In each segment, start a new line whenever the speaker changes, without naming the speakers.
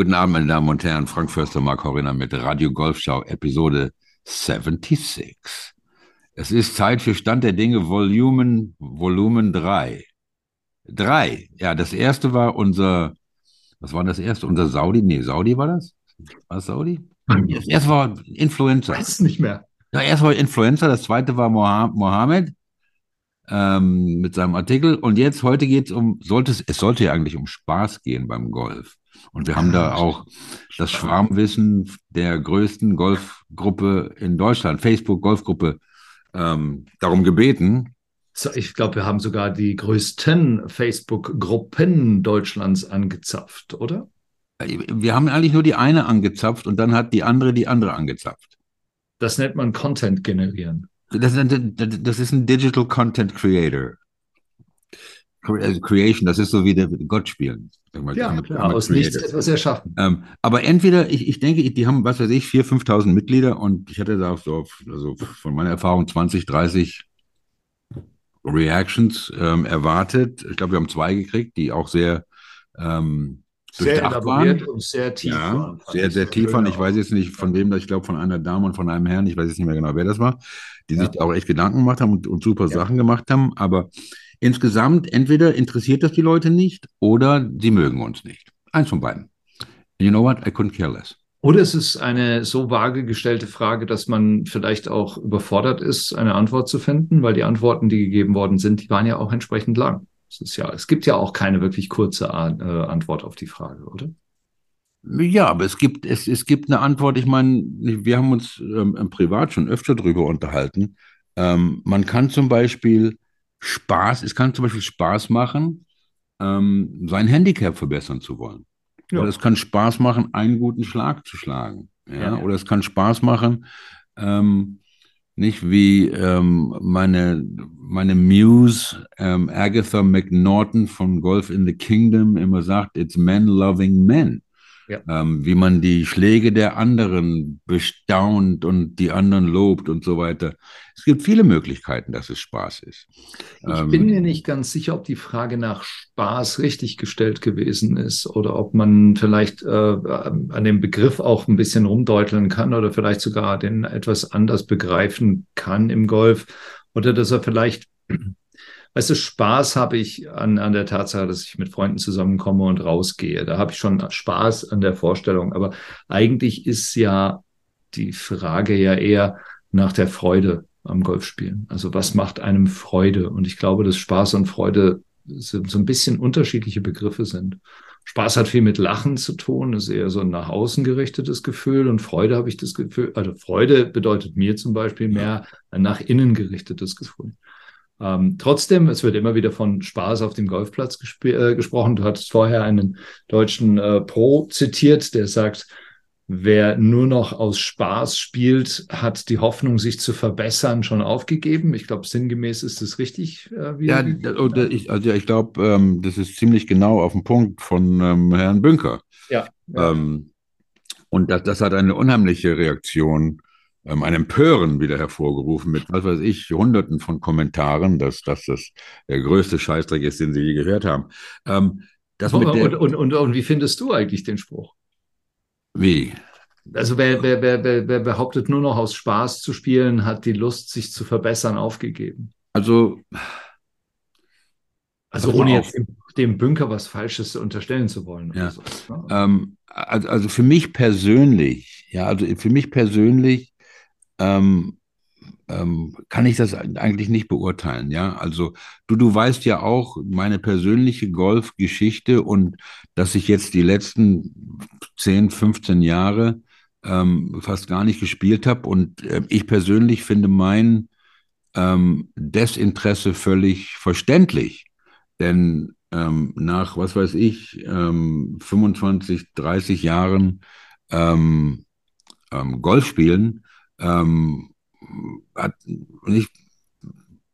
Guten Abend, meine Damen und Herren. Frank Förster, Mark Horiner mit Radio Golfschau, Episode 76. Es ist Zeit für Stand der Dinge, Volumen, Volumen 3. Drei. Ja, das erste war unser, was war das erste? Unser Saudi? Nee, Saudi war das? War das Saudi? Das erste war Influencer.
Weiß es nicht mehr.
Ja, erst war Influencer, das zweite war Mohammed ähm, mit seinem Artikel. Und jetzt, heute geht es um, sollte es, es sollte ja eigentlich um Spaß gehen beim Golf. Und wir haben da auch das Schwarmwissen der größten Golfgruppe in Deutschland, Facebook Golfgruppe, ähm, darum gebeten.
So, ich glaube, wir haben sogar die größten Facebook-Gruppen Deutschlands angezapft, oder?
Wir haben eigentlich nur die eine angezapft und dann hat die andere die andere angezapft.
Das nennt man Content generieren.
Das, das ist ein Digital Content Creator. Also Creation, das ist so wie der Gott spielen.
Ja, klar, aus nichts etwas erschaffen.
Ähm, aber entweder, ich, ich denke, die haben, was weiß ich, 4.000, 5.000 Mitglieder und ich hatte da so, also von meiner Erfahrung 20, 30 Reactions ähm, erwartet. Ich glaube, wir haben zwei gekriegt, die auch sehr ähm,
sehr elaboriert und sehr tief
ja, waren. Sehr, sehr tief waren. Ich weiß jetzt nicht von wem, ich glaube von einer Dame und von einem Herrn, ich weiß jetzt nicht mehr genau, wer das war, die ja. sich auch echt Gedanken gemacht haben und, und super ja. Sachen gemacht haben. Aber insgesamt, entweder interessiert das die Leute nicht oder sie mögen uns nicht. Eins von beiden. You know what? I couldn't care less.
Oder es ist eine so vage gestellte Frage, dass man vielleicht auch überfordert ist, eine Antwort zu finden, weil die Antworten, die gegeben worden sind, die waren ja auch entsprechend lang. Es ist ja, es gibt ja auch keine wirklich kurze äh, Antwort auf die Frage, oder?
Ja, aber es gibt, es, es gibt eine Antwort. Ich meine, wir haben uns ähm, privat schon öfter darüber unterhalten. Ähm, man kann zum Beispiel Spaß, es kann zum Beispiel Spaß machen, ähm, sein Handicap verbessern zu wollen. Ja. Oder es kann Spaß machen, einen guten Schlag zu schlagen. Ja? ja. Oder es kann Spaß machen, ähm, nicht wie ähm, meine, meine Muse ähm, Agatha McNaughton von Golf in the Kingdom immer sagt, it's men loving men ja. ähm, wie man die Schläge der anderen bestaunt und die anderen lobt und so weiter. Es gibt viele Möglichkeiten, dass es Spaß ist.
Ich ähm, bin mir nicht ganz sicher, ob die Frage nach Spaß richtig gestellt gewesen ist oder ob man vielleicht äh, an dem Begriff auch ein bisschen rumdeuteln kann oder vielleicht sogar den etwas anders begreifen kann im Golf oder dass er vielleicht weißt du, Spaß habe ich an, an der Tatsache, dass ich mit Freunden zusammenkomme und rausgehe. Da habe ich schon Spaß an der Vorstellung. Aber eigentlich ist ja die Frage ja eher nach der Freude am Golfspielen. Also was macht einem Freude? Und ich glaube, dass Spaß und Freude so, so ein bisschen unterschiedliche Begriffe sind. Spaß hat viel mit Lachen zu tun, ist eher so ein nach außen gerichtetes Gefühl und Freude habe ich das Gefühl, also Freude bedeutet mir zum Beispiel mehr ein nach innen gerichtetes Gefühl. Ähm, trotzdem, es wird immer wieder von Spaß auf dem Golfplatz äh, gesprochen. Du hattest vorher einen deutschen äh, Pro zitiert, der sagt, wer nur noch aus Spaß spielt, hat die Hoffnung, sich zu verbessern, schon aufgegeben. Ich glaube, sinngemäß ist das richtig.
Äh, ja, ich, also ja, ich glaube, ähm, das ist ziemlich genau auf den Punkt von ähm, Herrn Bünker.
Ja. ja. Ähm,
und das, das hat eine unheimliche Reaktion ähm, ein Empören wieder hervorgerufen mit, was weiß ich, Hunderten von Kommentaren, dass, dass das der größte Scheißdreck ist, den Sie je gehört haben. Ähm,
das und, der, und, und, und, wie findest du eigentlich den Spruch?
Wie?
Also wer, wer, wer, wer behauptet, nur noch aus Spaß zu spielen, hat die Lust, sich zu verbessern, aufgegeben.
Also,
also ohne jetzt dem, dem Bünker was Falsches unterstellen zu wollen.
Ja. So. Ne? Ähm, also, also für mich persönlich, ja, also für mich persönlich ähm, ähm, kann ich das eigentlich nicht beurteilen. Ja, also du, du weißt ja auch meine persönliche Golfgeschichte und dass ich jetzt die letzten 10, 15 Jahre ähm, fast gar nicht gespielt habe und äh, ich persönlich finde mein ähm, Desinteresse völlig verständlich, denn ähm, nach, was weiß ich, 25, ähm, 30 Jahren ähm, ähm, Golfspielen ähm, hat nicht,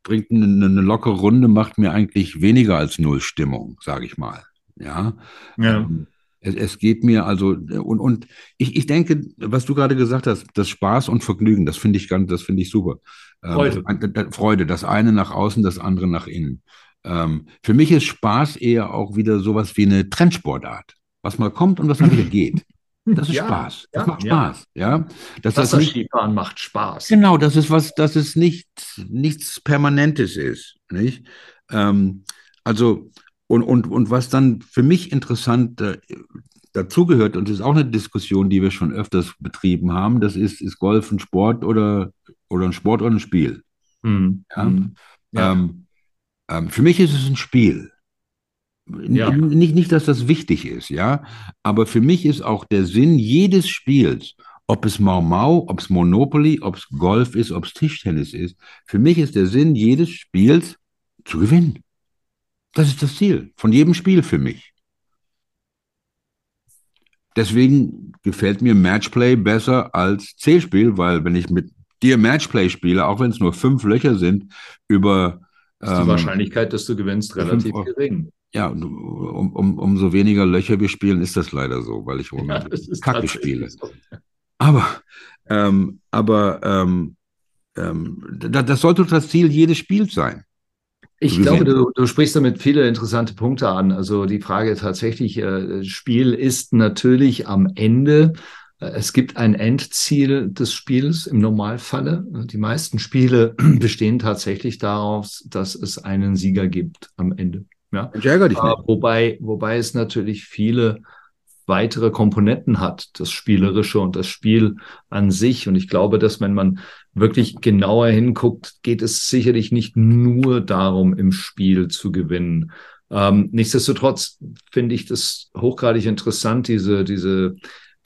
bringt eine, eine, lockere Runde, macht mir eigentlich weniger als null Stimmung, sage ich mal. Ja. ja. Ähm, es, es, geht mir also, und, und ich, ich denke, was du gerade gesagt hast, das Spaß und Vergnügen, das finde ich ganz, das finde ich super.
Ähm, Freude.
Ähm, Freude, das eine nach außen, das andere nach innen. Ähm, für mich ist Spaß eher auch wieder sowas wie eine Trendsportart. was mal kommt und was dann wieder geht. Das ist ja, Spaß. Das ja, macht Spaß. Ja. ja.
Das, das Skifahren macht Spaß.
Genau, das ist was, dass es nicht nichts Permanentes ist. Nicht? Ähm, also, und, und, und was dann für mich interessant äh, dazugehört, und das ist auch eine Diskussion, die wir schon öfters betrieben haben, das ist, ist Golf ein Sport oder, oder ein Sport oder ein Spiel? Mhm. Ja? Mhm. Ähm, ähm, für mich ist es ein Spiel. Ja. Nicht, nicht, dass das wichtig ist, ja, aber für mich ist auch der Sinn jedes Spiels, ob es Mau Mau, ob es Monopoly, ob es Golf ist, ob es Tischtennis ist, für mich ist der Sinn jedes Spiels zu gewinnen. Das ist das Ziel von jedem Spiel für mich. Deswegen gefällt mir Matchplay besser als Zählspiel, weil wenn ich mit dir Matchplay spiele, auch wenn es nur fünf Löcher sind, über
ist die ähm, Wahrscheinlichkeit, dass du gewinnst, relativ gering.
Ja, um, um, umso weniger Löcher wir spielen, ist das leider so, weil ich ja, Kacke spiele. So. Aber, ähm, aber ähm, ähm, das, sollte das Ziel jedes Spiels sein.
Ich glaube, du, du, sprichst damit viele interessante Punkte an. Also die Frage tatsächlich, äh, Spiel ist natürlich am Ende, äh, es gibt ein Endziel des Spiels im Normalfalle. Die meisten Spiele bestehen tatsächlich daraus, dass es einen Sieger gibt am Ende. Ja? Ich ärgere dich nicht. Wobei, wobei es natürlich viele weitere Komponenten hat, das Spielerische und das Spiel an sich. Und ich glaube, dass wenn man wirklich genauer hinguckt, geht es sicherlich nicht nur darum, im Spiel zu gewinnen. Ähm, nichtsdestotrotz finde ich das hochgradig interessant, diese, diese,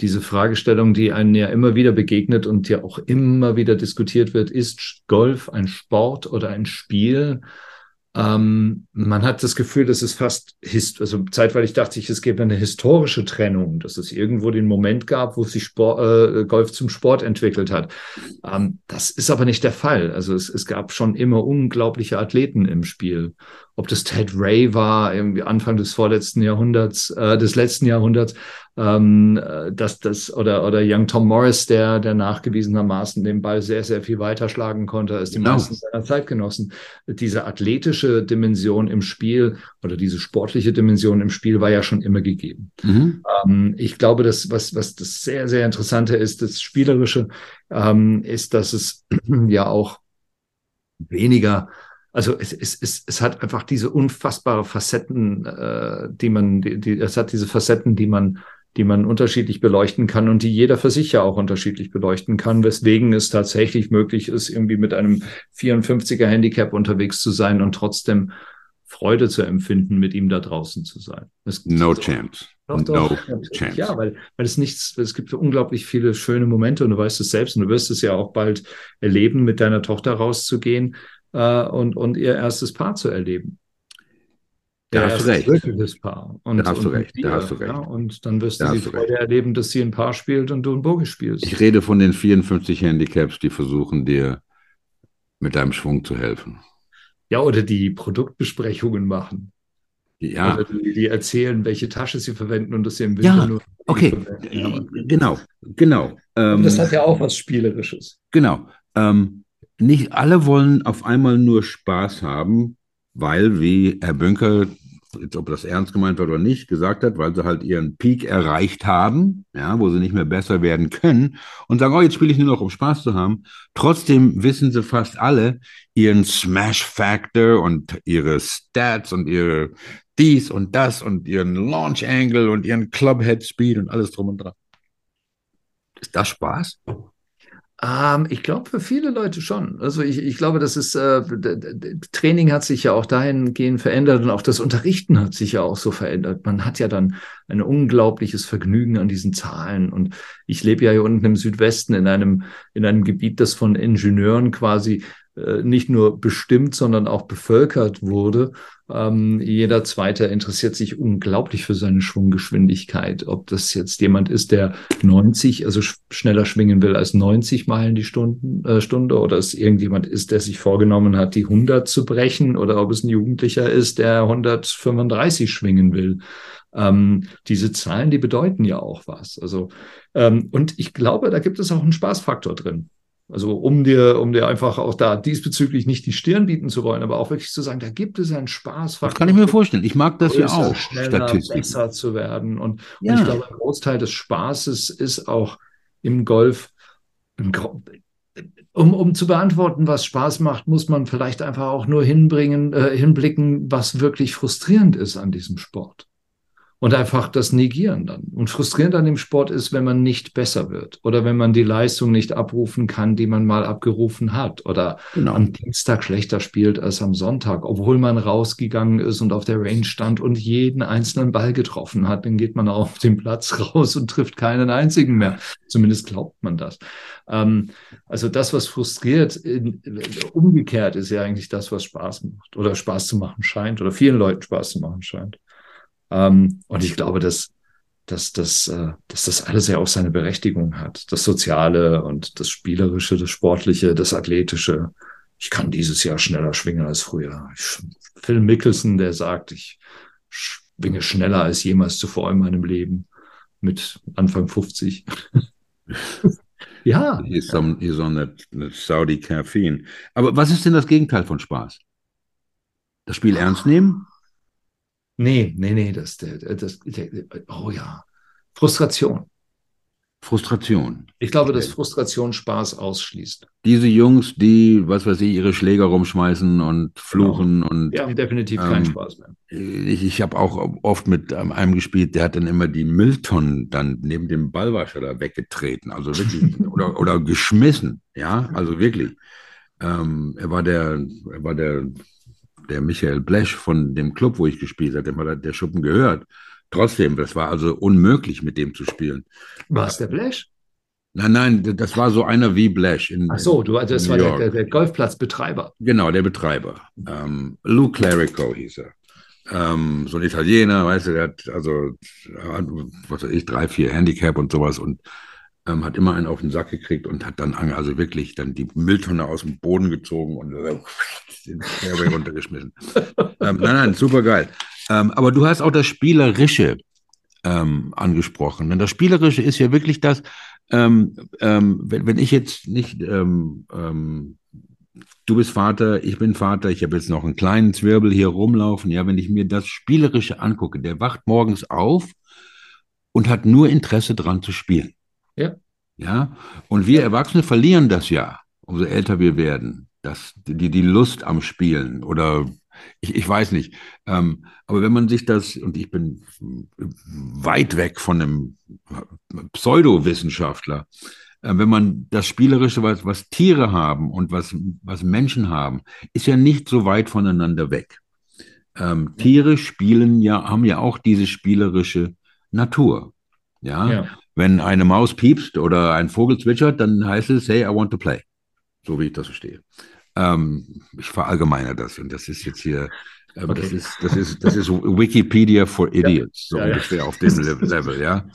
diese Fragestellung, die einen ja immer wieder begegnet und ja auch immer wieder diskutiert wird, ist Golf ein Sport oder ein Spiel? Ähm, man hat das Gefühl, dass es fast, also zeitweilig dachte ich, es gäbe eine historische Trennung, dass es irgendwo den Moment gab, wo sich Sport, äh, Golf zum Sport entwickelt hat. Ähm, das ist aber nicht der Fall. Also es, es gab schon immer unglaubliche Athleten im Spiel. Ob das Ted Ray war, irgendwie Anfang des vorletzten Jahrhunderts, äh, des letzten Jahrhunderts, ähm, äh, dass das oder oder Young Tom Morris, der der nachgewiesenermaßen den Ball sehr sehr viel weiter schlagen konnte als die genau. meisten seiner Zeitgenossen. Diese athletische Dimension im Spiel oder diese sportliche Dimension im Spiel war ja schon immer gegeben. Mhm. Ähm, ich glaube, dass was was das sehr sehr interessante ist, das spielerische ähm, ist, dass es ja auch weniger also es, es, es, es hat einfach diese unfassbare Facetten, äh, die man, die, die, es hat diese Facetten, die man die man unterschiedlich beleuchten kann und die jeder für sich ja auch unterschiedlich beleuchten kann, weswegen es tatsächlich möglich ist, irgendwie mit einem 54er Handicap unterwegs zu sein und trotzdem Freude zu empfinden, mit ihm da draußen zu sein.
Es, no so, chance. Doch,
doch, no chance. Ja, weil, weil es nichts, es gibt unglaublich viele schöne Momente und du weißt es selbst und du wirst es ja auch bald erleben, mit deiner Tochter rauszugehen äh, und, und ihr erstes Paar zu erleben.
Da hast du recht.
Paar. Und, da hast du recht. da hast du recht. Ja, und dann wirst du da die Freude erleben, dass sie ein Paar spielt und du ein Bogie spielst.
Ich rede von den 54 Handicaps, die versuchen dir mit deinem Schwung zu helfen.
Ja, oder die Produktbesprechungen machen.
Ja.
Oder die, die erzählen, welche Tasche sie verwenden und dass sie im Winter
ja, nur. Okay, genau, genau.
Ähm, das hat ja auch was Spielerisches.
Genau. Ähm, nicht alle wollen auf einmal nur Spaß haben, weil, wie Herr jetzt ob das ernst gemeint wird oder nicht, gesagt hat, weil sie halt ihren Peak erreicht haben, ja, wo sie nicht mehr besser werden können und sagen, oh, jetzt spiele ich nur noch, um Spaß zu haben. Trotzdem wissen sie fast alle ihren Smash Factor und ihre Stats und ihre dies und das und ihren Launch Angle und ihren Club Head Speed und alles drum und dran. Ist das Spaß?
Ähm, ich glaube, für viele Leute schon. Also ich, ich glaube, das ist, äh, Training hat sich ja auch dahingehend verändert und auch das Unterrichten hat sich ja auch so verändert. Man hat ja dann ein unglaubliches Vergnügen an diesen Zahlen. Und ich lebe ja hier unten im Südwesten in einem, in einem Gebiet, das von Ingenieuren quasi nicht nur bestimmt, sondern auch bevölkert wurde. Ähm, jeder Zweite interessiert sich unglaublich für seine Schwunggeschwindigkeit. Ob das jetzt jemand ist, der 90, also sch schneller schwingen will als 90 Meilen die Stunden, äh, Stunde, oder es irgendjemand ist, der sich vorgenommen hat, die 100 zu brechen, oder ob es ein Jugendlicher ist, der 135 schwingen will. Ähm, diese Zahlen, die bedeuten ja auch was. Also, ähm, und ich glaube, da gibt es auch einen Spaßfaktor drin. Also um dir, um dir einfach auch da diesbezüglich nicht die Stirn bieten zu wollen, aber auch wirklich zu sagen, da gibt es einen Spaß.
Das kann ich mir vorstellen. Ich mag das ja auch.
Schneller, besser zu werden. Und, ja. und ich glaube, ein Großteil des Spaßes ist auch im Golf. Um, um zu beantworten, was Spaß macht, muss man vielleicht einfach auch nur hinbringen, äh, hinblicken, was wirklich frustrierend ist an diesem Sport und einfach das negieren dann. Und frustrierend an dem Sport ist, wenn man nicht besser wird oder wenn man die Leistung nicht abrufen kann, die man mal abgerufen hat oder genau. am Dienstag schlechter spielt als am Sonntag, obwohl man rausgegangen ist und auf der Range stand und jeden einzelnen Ball getroffen hat, dann geht man auf den Platz raus und trifft keinen einzigen mehr. Zumindest glaubt man das. Ähm, also das, was frustriert, in, umgekehrt ist ja eigentlich das, was Spaß macht oder Spaß zu machen scheint oder vielen Leuten Spaß zu machen scheint. Ähm, und ich glaube, dass, dass, dass, äh, dass das alles ja auch seine Berechtigung hat. Das Soziale und das Spielerische, das Sportliche, das Athletische. Ich kann dieses Jahr schneller schwingen als früher. Phil Mickelson, der sagt, ich schwinge schneller als jemals zuvor in meinem Leben mit Anfang 50.
ja. He's on, he's on that, that Saudi Caffeine. Aber was ist denn das Gegenteil von Spaß? Das Spiel ernst nehmen?
Nee, nee, nee, das, das, das, oh ja, Frustration.
Frustration.
Ich glaube, dass Frustration Spaß ausschließt.
Diese Jungs, die, was weiß ich, ihre Schläger rumschmeißen und fluchen genau. und.
Die haben definitiv ähm, keinen Spaß mehr.
Ich, ich habe auch oft mit einem gespielt, der hat dann immer die Mülltonnen dann neben dem Ballwascher da weggetreten. Also wirklich, oder, oder geschmissen. Ja, also wirklich. Ähm, er war der, er war der der Michael Blesch von dem Club, wo ich gespielt habe, dem hat der Schuppen gehört. Trotzdem, das war also unmöglich, mit dem zu spielen.
War es der Blesch?
Nein, nein, das war so einer wie Blesch.
In, Ach so, du, das war der, der, der, Golfplatzbetreiber.
Genau, der Betreiber. Ähm, Lou Clerico hieß er. Ähm, so ein Italiener, weißt du, der hat also, was weiß ich, drei, vier Handicap und sowas und ähm, hat immer einen auf den Sack gekriegt und hat dann also wirklich dann die Mülltonne aus dem Boden gezogen und den Fairway runtergeschmissen. ähm, nein, nein, super geil. Ähm, aber du hast auch das Spielerische ähm, angesprochen. Denn das Spielerische ist ja wirklich das, ähm, ähm, wenn, wenn ich jetzt nicht du bist Vater, ich bin Vater, ich habe jetzt noch einen kleinen Zwirbel hier rumlaufen. Ja, wenn ich mir das Spielerische angucke, der wacht morgens auf und hat nur Interesse dran zu spielen.
Ja.
Ja. Und wir Erwachsene verlieren das ja, umso älter wir werden. Das, die, die Lust am Spielen oder ich, ich weiß nicht. Ähm, aber wenn man sich das, und ich bin weit weg von einem Pseudowissenschaftler, äh, wenn man das Spielerische, was, was Tiere haben und was, was Menschen haben, ist ja nicht so weit voneinander weg. Ähm, Tiere spielen ja, haben ja auch diese spielerische Natur. Ja? ja? Wenn eine Maus piepst oder ein Vogel zwitschert, dann heißt es, hey, I want to play. So wie ich das verstehe. Ähm, ich verallgemeine das und das ist jetzt hier, ähm, okay. das, ist, das, ist, das ist Wikipedia for Idiots, ja. so ja, ungefähr auf dem Level, ja.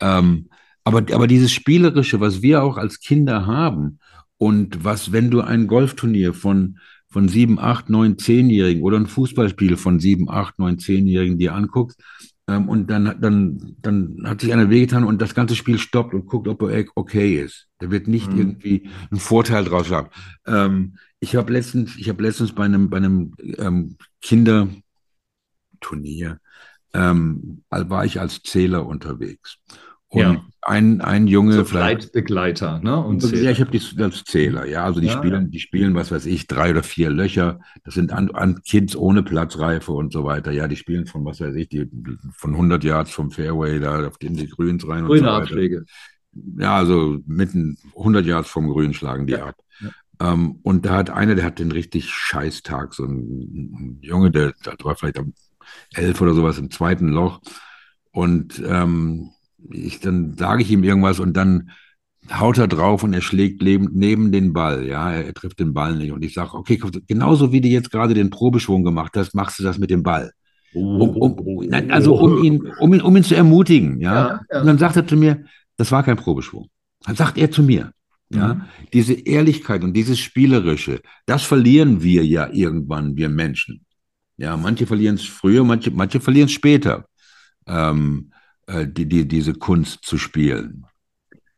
Ähm, aber, aber dieses Spielerische, was wir auch als Kinder haben und was, wenn du ein Golfturnier von, von sieben, acht, neun, zehnjährigen oder ein Fußballspiel von sieben, acht, neun, zehnjährigen dir anguckst, und dann, dann, dann hat sich einer wehgetan und das ganze Spiel stoppt und guckt, ob er okay ist. Der wird nicht mhm. irgendwie einen Vorteil draus haben. Ähm, ich habe letztens, ich habe letztens bei einem, bei einem ähm, Kinderturnier, ähm, war ich als Zähler unterwegs. Und ja. Ein, ein Junge. So
Begleiter, ne?
Und ja, ich habe die als Zähler, ja. Also die ja, spielen, die spielen, was weiß ich, drei oder vier Löcher. Das sind an, an Kids ohne Platzreife und so weiter. Ja, die spielen von, was weiß ich, die, von 100 Yards vom Fairway da auf den die Grüns rein.
Grüne und so Abschläge.
Ja, also mitten 100 Yards vom Grün schlagen die ja. ab. Ähm, und da hat einer, der hat den richtig scheiß Tag, so ein, ein Junge, der, der war vielleicht am elf oder sowas im zweiten Loch. Und ähm, ich, dann sage ich ihm irgendwas und dann haut er drauf und er schlägt neben den Ball. Ja, er, er trifft den Ball nicht. Und ich sage, okay, genauso wie du jetzt gerade den Probeschwung gemacht hast, machst du das mit dem Ball. Um, um, also um ihn, um ihn, um ihn zu ermutigen. Ja? Ja, ja? Und dann sagt er zu mir, das war kein Probeschwung. Dann sagt er zu mir, ja, mhm. diese Ehrlichkeit und dieses Spielerische, das verlieren wir ja irgendwann, wir Menschen. Ja, manche verlieren es früher, manche, manche verlieren es später. Ähm, äh, die, die, diese Kunst zu spielen.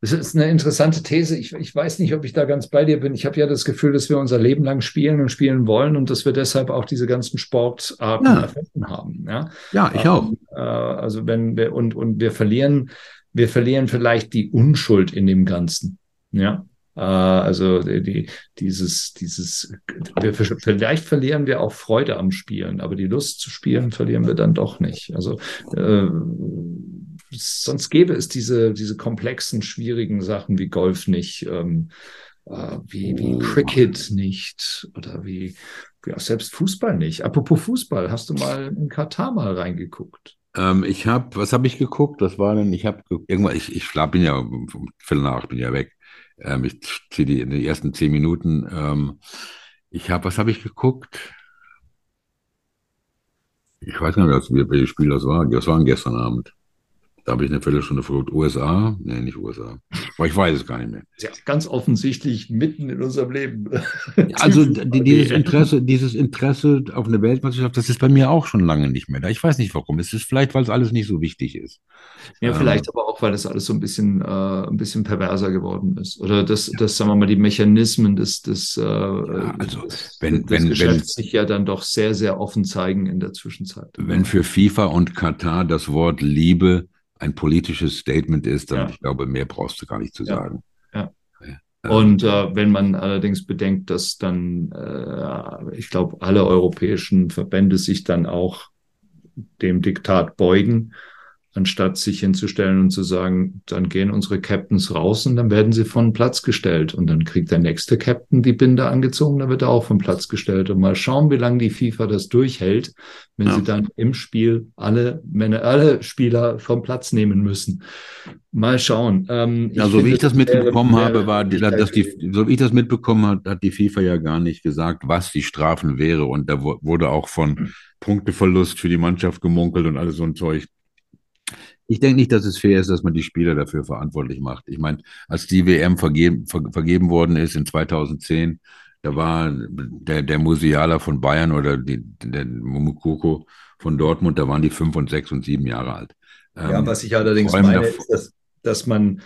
es ist eine interessante These. Ich, ich weiß nicht, ob ich da ganz bei dir bin. Ich habe ja das Gefühl, dass wir unser Leben lang spielen und spielen wollen und dass wir deshalb auch diese ganzen Sportarten ja. erfunden haben. Ja,
ja ich auch.
Äh, also wenn wir und, und wir verlieren, wir verlieren vielleicht die Unschuld in dem Ganzen. Ja. Äh, also die, dieses, dieses, vielleicht verlieren wir auch Freude am Spielen, aber die Lust zu spielen verlieren wir dann doch nicht. Also äh, sonst gäbe es diese, diese komplexen, schwierigen Sachen wie Golf nicht, ähm, äh, wie, wie oh. Cricket nicht oder wie ja, selbst Fußball nicht. Apropos Fußball, hast du mal in Katar mal reingeguckt?
Ähm, ich habe, was habe ich geguckt? Das war denn, ich habe irgendwann, ich, ich bin ja um Viertel nach, bin ja weg. Ähm, ich ziehe die in den ersten zehn Minuten. Ähm, ich habe, was habe ich geguckt? Ich weiß nicht mehr, welches Spiel das war. Das war gestern Abend. Da habe ich eine Viertelstunde verrückt. USA? Nee, nicht USA. Aber ich weiß es gar nicht mehr.
Ja, ganz offensichtlich mitten in unserem Leben.
Also die, dieses Interesse, dieses Interesse auf eine Weltmeisterschaft, das ist bei mir auch schon lange nicht mehr da. Ich weiß nicht warum. Es ist vielleicht, weil es alles nicht so wichtig ist.
Ja, vielleicht ähm, aber auch, weil das alles so ein bisschen, äh, ein bisschen perverser geworden ist. Oder dass, ja. das, sagen wir mal, die Mechanismen des, des, äh, ja,
also,
des,
wenn,
des
wenn,
Geschäfts
wenn,
sich ja dann doch sehr, sehr offen zeigen in der Zwischenzeit.
Wenn für FIFA und Katar das Wort Liebe ein politisches Statement ist, dann ja. ich glaube, mehr brauchst du gar nicht zu sagen.
Ja. ja. Und äh, wenn man allerdings bedenkt, dass dann, äh, ich glaube, alle europäischen Verbände sich dann auch dem Diktat beugen, anstatt sich hinzustellen und zu sagen, dann gehen unsere Captains raus und dann werden sie von Platz gestellt. Und dann kriegt der nächste Captain die Binde angezogen, dann wird er auch von Platz gestellt. Und mal schauen, wie lange die FIFA das durchhält, wenn ja. sie dann im Spiel alle Männer, alle Spieler vom Platz nehmen müssen. Mal schauen.
Ähm, ja, so wie ich das mitbekommen wäre, habe, war, die, dass die, so wie ich das mitbekommen habe, hat die FIFA ja gar nicht gesagt, was die Strafen wäre. Und da wurde auch von hm. Punkteverlust für die Mannschaft gemunkelt und alles so ein Zeug. Ich denke nicht, dass es fair ist, dass man die Spieler dafür verantwortlich macht. Ich meine, als die WM vergeben, ver, vergeben worden ist in 2010, da war der, der Musiala von Bayern oder die, der Mumukoko von Dortmund, da waren die fünf und sechs und sieben Jahre alt.
Ja, ähm, was ich allerdings meine, ist, dass, dass man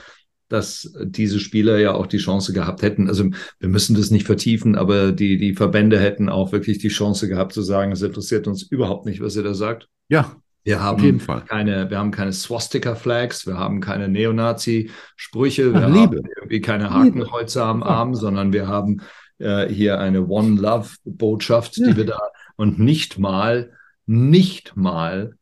dass diese Spieler ja auch die Chance gehabt hätten. Also wir müssen das nicht vertiefen, aber die, die Verbände hätten auch wirklich die Chance gehabt zu sagen, es interessiert uns überhaupt nicht, was ihr da sagt.
Ja,
wir haben Auf jeden Fall. keine, wir haben keine Swastika-Flags, wir haben keine Neonazi-Sprüche, wir Ach, haben irgendwie keine Hakenkreuze am Arm, sondern wir haben äh, hier eine One Love-Botschaft, ja. die wir da und nicht mal, nicht mal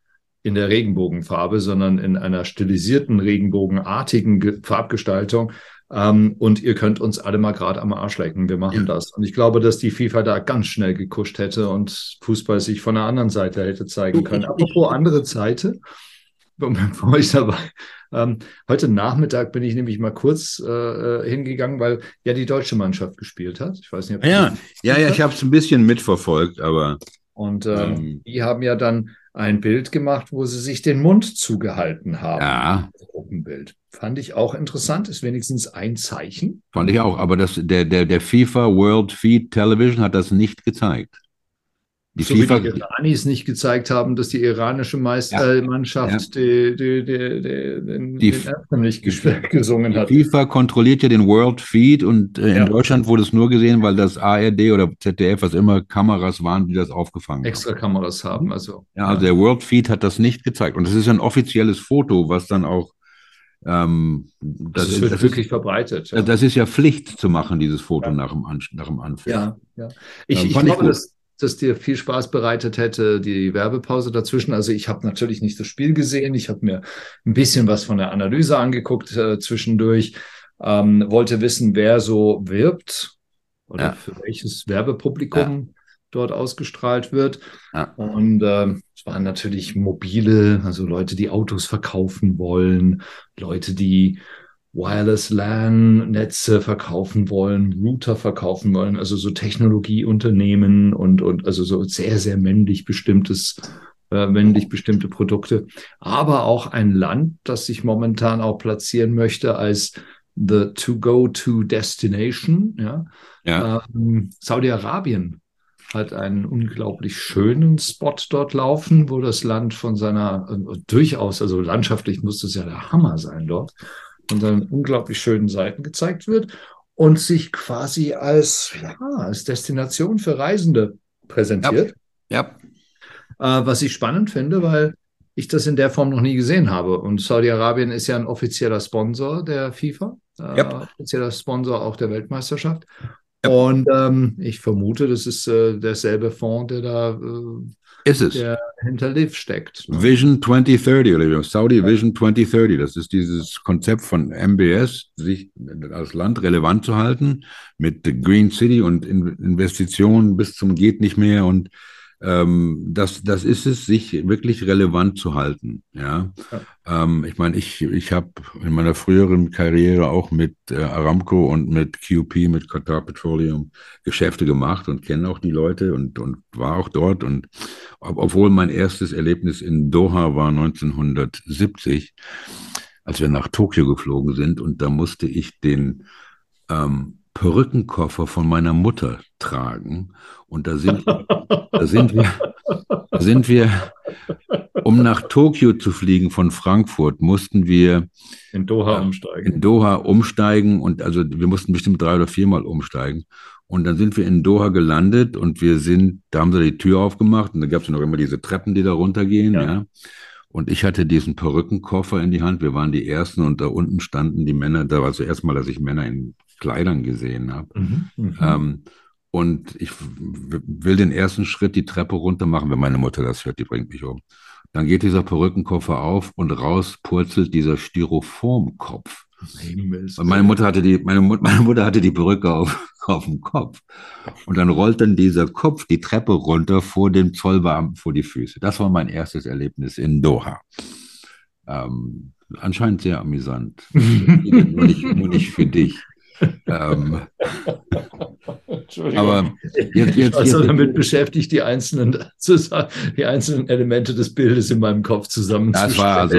in der Regenbogenfarbe, sondern in einer stilisierten, regenbogenartigen Farbgestaltung. Ähm, und ihr könnt uns alle mal gerade am Arsch lecken. Wir machen ja. das. Und ich glaube, dass die FIFA da ganz schnell gekuscht hätte und Fußball sich von der anderen Seite hätte zeigen können. Apropos andere Seite, bevor ich dabei. Ähm, heute Nachmittag bin ich nämlich mal kurz äh, äh, hingegangen, weil ja die deutsche Mannschaft gespielt hat. Ich weiß nicht, ob
ja, ja, ja, ich habe es ein bisschen mitverfolgt, aber
und ähm, ähm, die haben ja dann ein Bild gemacht, wo sie sich den Mund zugehalten haben.
Ja.
Gruppenbild. Fand ich auch interessant, ist wenigstens ein Zeichen.
Fand ich auch, aber das, der, der, der FIFA World Feed Television hat das nicht gezeigt.
Die so FIFA, wie die Iranis nicht gezeigt haben, dass die iranische Meistermannschaft ja, ja. Die, die, den,
die,
den nicht gesungen hat.
Die FIFA kontrolliert ja den World Feed und äh, in Deutschland wurde es nur gesehen, weil das ARD oder ZDF, was immer Kameras waren, die das aufgefangen
haben. Extra Kameras haben, also.
Ja, also der World Feed hat das nicht gezeigt. Und das ist ein offizielles Foto, was dann auch ähm,
das, also wird das wirklich ist, verbreitet.
Ja. Das ist ja Pflicht zu machen, dieses Foto ja. nach dem, An nach dem Anpfiff.
Ja, ja. Ich, ähm, ich glaube, das, das dir viel Spaß bereitet hätte, die Werbepause dazwischen. Also ich habe natürlich nicht das Spiel gesehen. Ich habe mir ein bisschen was von der Analyse angeguckt äh, zwischendurch. Ähm, wollte wissen, wer so wirbt oder ja. für welches Werbepublikum ja. dort ausgestrahlt wird. Ja. Und äh, es waren natürlich mobile, also Leute, die Autos verkaufen wollen, Leute, die Wireless LAN-Netze verkaufen wollen, Router verkaufen wollen, also so Technologieunternehmen und, und also so sehr, sehr männlich bestimmtes, äh, männlich bestimmte Produkte. Aber auch ein Land, das sich momentan auch platzieren möchte als the to-go-to Destination, ja. ja. Ähm, Saudi-Arabien hat einen unglaublich schönen Spot dort laufen, wo das Land von seiner äh, durchaus, also landschaftlich muss das ja der Hammer sein dort unter unglaublich schönen Seiten gezeigt wird und sich quasi als, ja, als Destination für Reisende präsentiert.
Ja.
ja. Äh, was ich spannend finde, weil ich das in der Form noch nie gesehen habe. Und Saudi-Arabien ist ja ein offizieller Sponsor der FIFA, äh, offizieller Sponsor auch der Weltmeisterschaft. Yep. Und ähm, ich vermute, das ist äh, derselbe Fonds, der da
äh, ist es.
Der hinter Liv steckt.
Vision 2030, oder Saudi Vision 2030. Das ist dieses Konzept von MBS, sich als Land relevant zu halten mit Green City und Investitionen bis zum geht nicht mehr und ähm, das, das ist es, sich wirklich relevant zu halten. Ja, ja. Ähm, ich meine, ich, ich habe in meiner früheren Karriere auch mit äh, Aramco und mit QP, mit Qatar Petroleum Geschäfte gemacht und kenne auch die Leute und, und war auch dort. Und obwohl mein erstes Erlebnis in Doha war 1970, als wir nach Tokio geflogen sind und da musste ich den ähm, Perückenkoffer von meiner Mutter tragen. Und da sind, da sind wir, da sind wir, um nach Tokio zu fliegen von Frankfurt, mussten wir
in Doha umsteigen.
In Doha umsteigen und also wir mussten bestimmt drei oder viermal umsteigen. Und dann sind wir in Doha gelandet und wir sind, da haben sie die Tür aufgemacht und da gab es noch immer diese Treppen, die da runtergehen, ja. ja. Und ich hatte diesen Perückenkoffer in die Hand. Wir waren die Ersten und da unten standen die Männer. Da war zuerst mal, dass ich Männer in Kleidern gesehen habe. Mhm, mhm, ähm, und ich will den ersten Schritt die Treppe runter machen, wenn meine Mutter das hört, die bringt mich um. Dann geht dieser Perückenkoffer auf und raus purzelt dieser Styroformkopf. Und meine Mutter hatte die, meine, meine Mutter hatte die Perücke auf, auf dem Kopf. Und dann rollt dann dieser Kopf die Treppe runter vor dem Zollbeamten vor die Füße. Das war mein erstes Erlebnis in Doha. Ähm, anscheinend sehr amüsant. nur, nicht, nur nicht für dich ähm,
aber jetzt, jetzt, also jetzt, damit beschäftigt, die einzelnen, die einzelnen Elemente des Bildes in meinem Kopf zusammenzustellen. Das war also,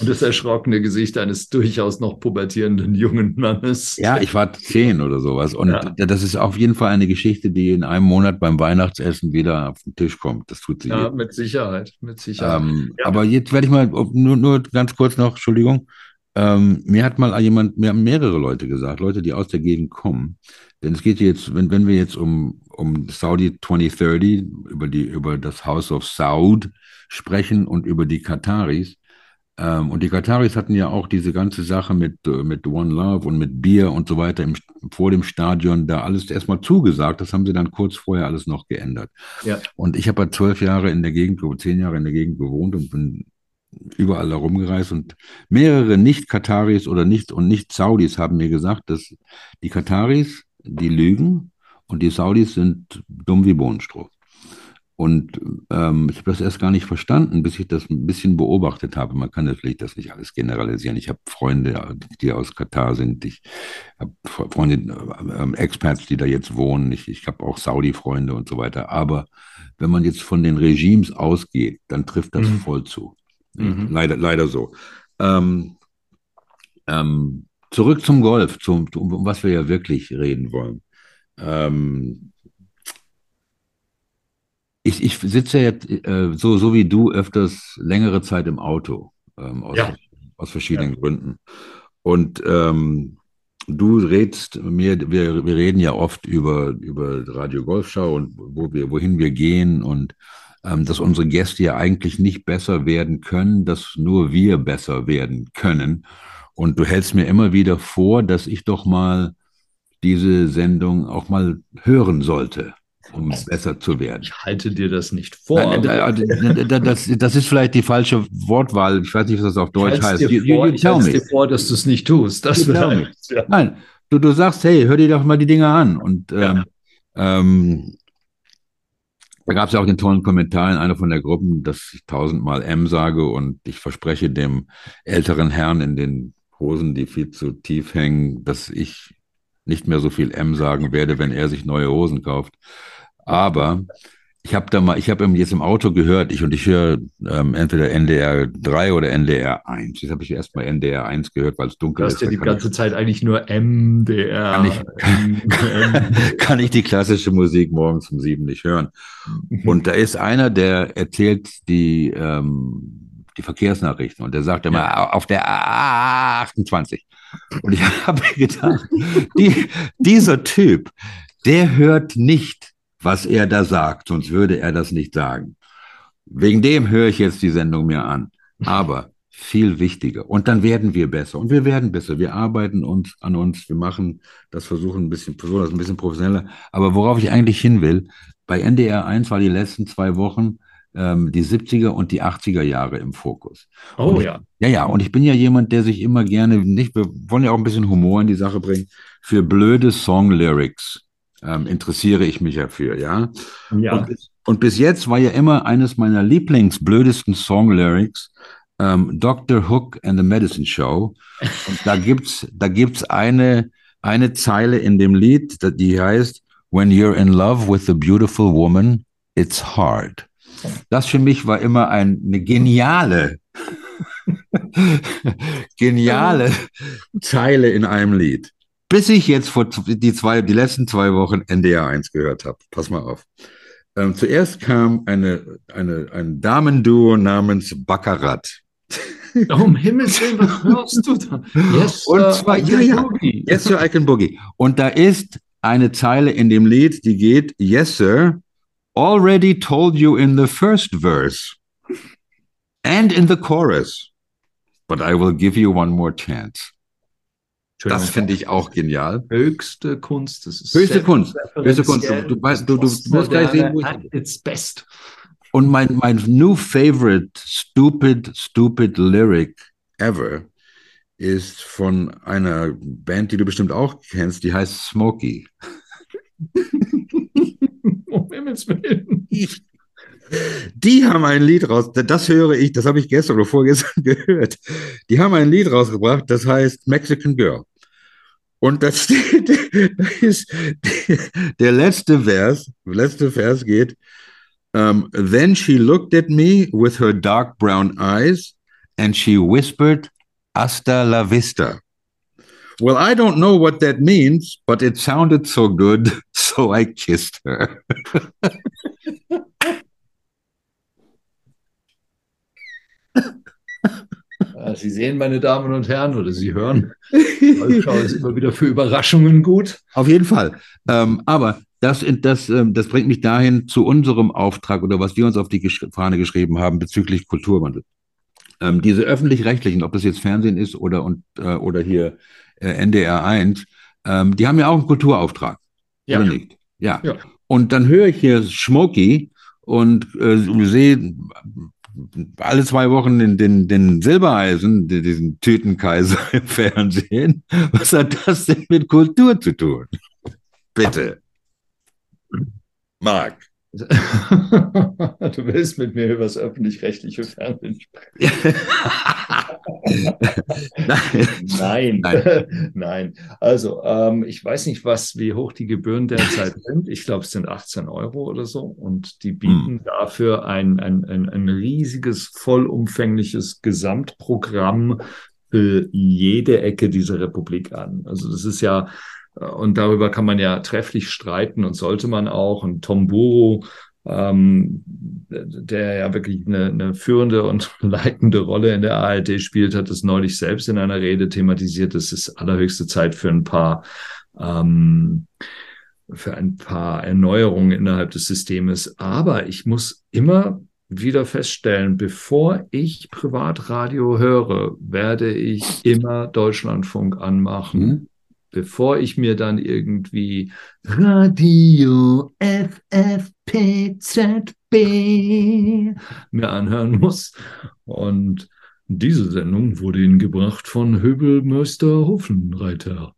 und das erschrockene Gesicht eines durchaus noch pubertierenden jungen Mannes.
Ja, ich war zehn oder sowas. Und ja. das ist auf jeden Fall eine Geschichte, die in einem Monat beim Weihnachtsessen wieder auf den Tisch kommt. Das tut sie.
Ja, mit Sicherheit, mit Sicherheit.
Ähm, ja. Aber jetzt werde ich mal nur, nur ganz kurz noch, Entschuldigung. Ähm, mir hat mal jemand, mir haben mehrere Leute gesagt, Leute, die aus der Gegend kommen. Denn es geht jetzt, wenn, wenn wir jetzt um, um Saudi 2030, über, die, über das House of Saud sprechen und über die Kataris. Ähm, und die Kataris hatten ja auch diese ganze Sache mit, mit One Love und mit Bier und so weiter im, vor dem Stadion da alles erstmal zugesagt. Das haben sie dann kurz vorher alles noch geändert. Ja. Und ich habe ja zwölf Jahre in der Gegend, zehn Jahre in der Gegend gewohnt und bin überall herumgereist und mehrere Nicht-Kataris oder nicht und Nicht-Saudis haben mir gesagt, dass die Kataris, die lügen und die Saudis sind dumm wie Bohnenstroh. Und ähm, ich habe das erst gar nicht verstanden, bis ich das ein bisschen beobachtet habe. Man kann natürlich das nicht alles generalisieren. Ich habe Freunde, die aus Katar sind. Ich habe Freunde, äh, Experts, die da jetzt wohnen. Ich, ich habe auch Saudi-Freunde und so weiter. Aber wenn man jetzt von den Regimes ausgeht, dann trifft das mhm. voll zu. Mhm. Leider, leider so. Ähm, ähm, zurück zum Golf, zum, um was wir ja wirklich reden wollen. Ähm, ich, ich sitze jetzt äh, so, so wie du öfters längere Zeit im Auto, ähm, aus, ja. aus verschiedenen ja. Gründen. Und ähm, du redst mir, wir, wir reden ja oft über, über Radio Golfschau und wo wir, wohin wir gehen und dass unsere Gäste ja eigentlich nicht besser werden können, dass nur wir besser werden können. Und du hältst mir immer wieder vor, dass ich doch mal diese Sendung auch mal hören sollte, um besser zu werden.
Ich halte dir das nicht vor. Nein,
das, das, ist vielleicht die falsche Wortwahl. Ich weiß nicht, was das auf Deutsch heißt.
Dir vor, you, you ich halte dir vor, dass du es nicht tust. Das.
Nein, du, du sagst, hey, hör dir doch mal die Dinge an. Und ähm, ja. ähm, da gab es ja auch den tollen Kommentar in einer von der Gruppen, dass ich tausendmal M sage und ich verspreche dem älteren Herrn in den Hosen, die viel zu tief hängen, dass ich nicht mehr so viel M sagen werde, wenn er sich neue Hosen kauft. Aber ich habe da mal, ich habe jetzt im Auto gehört, ich und ich höre ähm, entweder NDR 3 oder NDR 1. Jetzt habe ich erst mal NDR 1 gehört, weil es dunkel ist.
Du hast ja die ganze ich, Zeit eigentlich nur MDR.
Kann ich, kann, kann ich die klassische Musik morgens um sieben nicht hören. Und da ist einer, der erzählt die, ähm, die Verkehrsnachrichten und der sagt immer ja. auf der A28. Und ich habe mir gedacht, die, dieser Typ, der hört nicht, was er da sagt, sonst würde er das nicht sagen. Wegen dem höre ich jetzt die Sendung mir an. Aber viel wichtiger. Und dann werden wir besser. Und wir werden besser. Wir arbeiten uns an uns. Wir machen das, versuchen ein bisschen, versuchen das ein bisschen professioneller. Aber worauf ich eigentlich hin will, bei NDR 1 war die letzten zwei Wochen ähm, die 70er und die 80er Jahre im Fokus.
Oh
ich,
ja.
Ja, ja. Und ich bin ja jemand, der sich immer gerne, nicht, wir wollen ja auch ein bisschen Humor in die Sache bringen, für blöde Song-Lyrics ähm, interessiere ich mich ja für, ja.
Ja.
Und, und bis jetzt war ja immer eines meiner Lieblingsblödesten Song-Lyrics ähm, Dr. Hook and the Medicine Show. Und da gibt's, da gibt's eine, eine Zeile in dem Lied, die heißt, When you're in love with a beautiful woman, it's hard. Das für mich war immer ein, eine geniale, geniale Zeile in einem Lied. Bis ich jetzt vor die zwei, die letzten zwei Wochen NDR 1 gehört habe. Pass mal auf. Ähm, zuerst kam eine, eine, ein Damenduo namens Baccarat.
Um Himmels Willen, was hörst du da?
Yes, und zwar, uh, ja, ja. Yes, Sir, I can boogie. Und da ist eine Zeile in dem Lied, die geht, Yes, Sir, already told you in the first verse and in the chorus, but I will give you one more chance. Das finde ich auch genial.
Höchste Kunst. Das
ist höchste Kunst. Höchste Kunst. Du, du, weißt, du, du, wirst gleich sehen, wo ich.
It's best.
Und mein, mein new favorite stupid, stupid lyric ever ist von einer Band, die du bestimmt auch kennst, die heißt Smokey.
um Himmels Willen.
Die haben ein Lied raus, das höre ich, das habe ich gestern oder vorgestern gehört. Die haben ein Lied rausgebracht, das heißt Mexican Girl. Und das, das ist der letzte Vers, letzte Vers geht, um, then she looked at me with her dark brown eyes and she whispered, Hasta la vista. Well, I don't know what that means, but it sounded so good, so I kissed her.
Sie sehen, meine Damen und Herren, oder Sie hören, Schau ist immer wieder für Überraschungen gut.
Auf jeden Fall. Ähm, aber das, das, ähm, das bringt mich dahin zu unserem Auftrag oder was wir uns auf die Fahne geschrieben haben bezüglich Kulturwandel. Ähm, diese öffentlich-rechtlichen, ob das jetzt Fernsehen ist oder, und, äh, oder hier äh, NDR 1, ähm, die haben ja auch einen Kulturauftrag. Ja. Oder nicht? Ja. ja. Und dann höre ich hier Schmoki und äh, sehe alle zwei Wochen den, den, den Silbereisen, diesen Tütenkaiser im Fernsehen. Was hat das denn mit Kultur zu tun? Bitte. Marc.
du willst mit mir über das öffentlich-rechtliche Fernsehen sprechen. Nein. Nein. Nein. Also, ähm, ich weiß nicht, was, wie hoch die Gebühren derzeit sind. Ich glaube, es sind 18 Euro oder so. Und die bieten hm. dafür ein, ein, ein, ein riesiges, vollumfängliches Gesamtprogramm für jede Ecke dieser Republik an. Also, das ist ja und darüber kann man ja trefflich streiten und sollte man auch. Und Tom Buro, ähm, der ja wirklich eine, eine führende und leitende Rolle in der ARD spielt, hat es neulich selbst in einer Rede thematisiert. Es ist allerhöchste Zeit für ein paar ähm, für ein paar Erneuerungen innerhalb des Systems. Aber ich muss immer wieder feststellen, bevor ich Privatradio höre, werde ich immer Deutschlandfunk anmachen. Mhm bevor ich mir dann irgendwie Radio FFPZB mir anhören muss. Und diese Sendung wurde Ihnen gebracht von Höbelmeister Hofenreiter.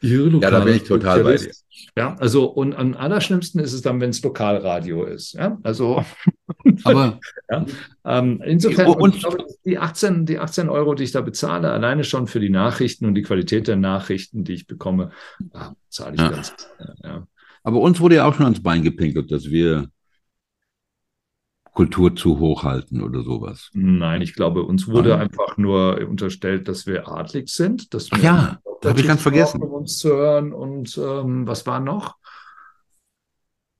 Ihre ja, da bin ich total bei dir.
Ja, also und am allerschlimmsten ist es dann, wenn es Lokalradio ist. Ja, also
aber
ja, ähm, insofern und, und glaube, die 18, die 18 Euro, die ich da bezahle, alleine schon für die Nachrichten und die Qualität der Nachrichten, die ich bekomme, ah, zahle ich ja. ganz. Ja.
Aber uns wurde ja auch schon ans Bein gepinkelt, dass wir Kultur zu hoch halten oder sowas.
Nein, ich glaube, uns wurde Nein. einfach nur unterstellt, dass wir adlig sind. Dass wir
Ach ja, habe ich ganz vergessen.
Zu hören und ähm, was war noch?